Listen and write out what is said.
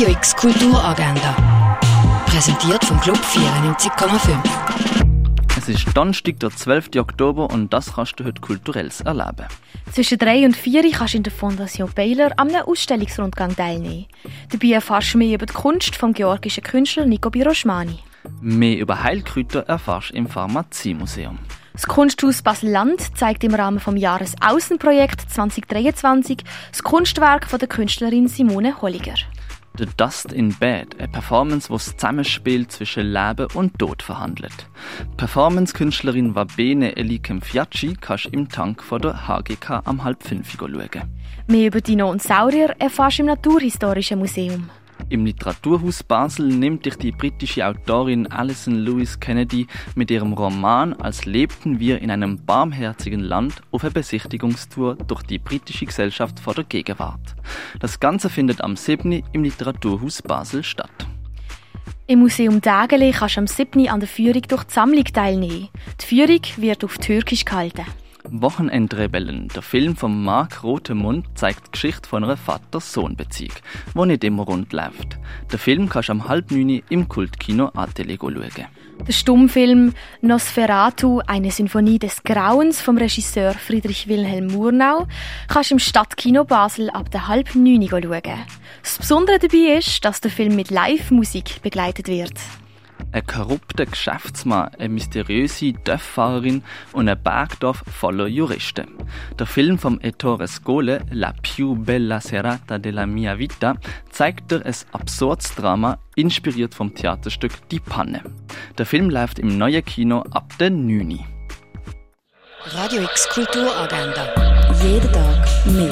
Radio X Kulturagenda. Präsentiert vom Club 94,5. Es ist Donnerstag, der 12. Oktober und das kannst du heute kulturelles erleben. Zwischen 3 und 4 kannst du in der Fondation Baylor am Ausstellungsrundgang teilnehmen. Dabei erfährst du mehr über die Kunst vom georgischen Künstler Nico Biroschmani. Mehr über Heilkräuter erfährst du im Pharmaziemuseum. Das Kunsthaus Basel-Land zeigt im Rahmen des Jahresaußenprojekt 2023 das Kunstwerk von der Künstlerin Simone Holliger. The Dust in Bed, eine Performance, wo das Zusammenspiel zwischen Leben und Tod verhandelt. Performance-Künstlerin Wabene Elikem Fiacci kannst du im Tank von der HGK am halb fünf schauen. Mehr über Dino und Saurier erfährst du im Naturhistorischen Museum. Im Literaturhaus Basel nimmt dich die britische Autorin Alison Lewis Kennedy mit ihrem Roman Als lebten wir in einem barmherzigen Land auf eine Besichtigungstour durch die britische Gesellschaft vor der Gegenwart. Das Ganze findet am 7. im Literaturhaus Basel statt. Im Museum Dageli kannst du am 7. an der Führung durch die Sammlung teilnehmen. Die Führung wird auf Türkisch gehalten. Wochenendrebellen, der Film von Mark Rotemund, zeigt die Geschichte von einer Vater-Sohn-Beziehung, die nicht immer rund läuft. Den Film kannst du am halb neun im Kultkino Atelier schauen. Der Stummfilm Nosferatu, eine Sinfonie des Grauens vom Regisseur Friedrich Wilhelm Murnau, kannst du im Stadtkino Basel ab der halb neun schauen. Das Besondere dabei ist, dass der Film mit Live-Musik begleitet wird. Ein korrupter Geschäftsmann, eine mysteriöse Dörffahrerin und ein Bergdorf voller Juristen. Der Film vom Ettore Scole, La più bella serata della mia vita, zeigt dir ein absurdes Drama, inspiriert vom Theaterstück Die Panne. Der Film läuft im neuen Kino ab der 9. Radio X Kulturagenda. Jeden Tag mehr.